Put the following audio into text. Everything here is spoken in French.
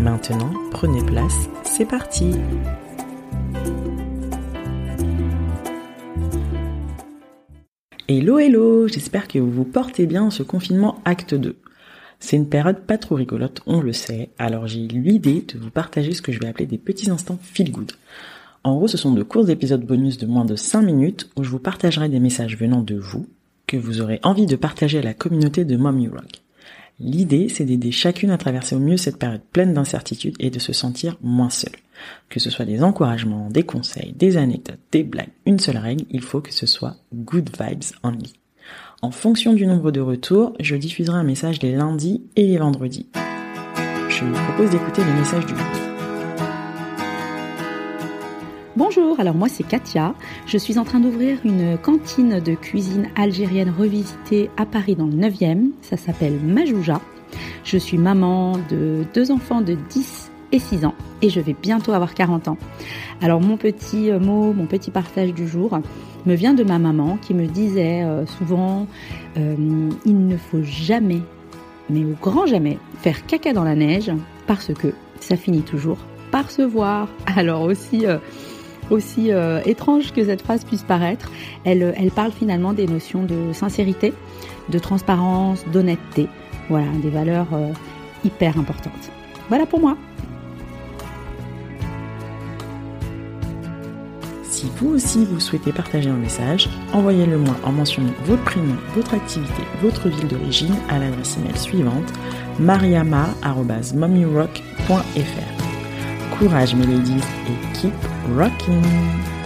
Maintenant, prenez place, c'est parti Hello hello, j'espère que vous vous portez bien en ce confinement acte 2. C'est une période pas trop rigolote, on le sait, alors j'ai eu l'idée de vous partager ce que je vais appeler des petits instants feel good. En gros, ce sont de courts épisodes bonus de moins de 5 minutes où je vous partagerai des messages venant de vous, que vous aurez envie de partager à la communauté de Mom You Rock. L'idée, c'est d'aider chacune à traverser au mieux cette période pleine d'incertitudes et de se sentir moins seule. Que ce soit des encouragements, des conseils, des anecdotes, des blagues, une seule règle, il faut que ce soit good vibes only. En fonction du nombre de retours, je diffuserai un message les lundis et les vendredis. Je vous propose d'écouter les messages du jour. Bonjour, alors moi c'est Katia. Je suis en train d'ouvrir une cantine de cuisine algérienne revisitée à Paris dans le 9e. Ça s'appelle Majouja. Je suis maman de deux enfants de 10 et 6 ans et je vais bientôt avoir 40 ans. Alors mon petit euh, mot, mon petit partage du jour me vient de ma maman qui me disait euh, souvent euh, il ne faut jamais, mais au grand jamais, faire caca dans la neige parce que ça finit toujours par se voir. Alors aussi aussi étrange que cette phrase puisse paraître, elle, elle parle finalement des notions de sincérité, de transparence, d'honnêteté. Voilà, des valeurs hyper importantes. Voilà pour moi. Si vous aussi vous souhaitez partager un message, envoyez-le moi en mentionnant votre prénom, votre activité, votre ville d'origine à l'adresse email suivante mariama.mommyrock.fr. Courage ladies et keep rocking!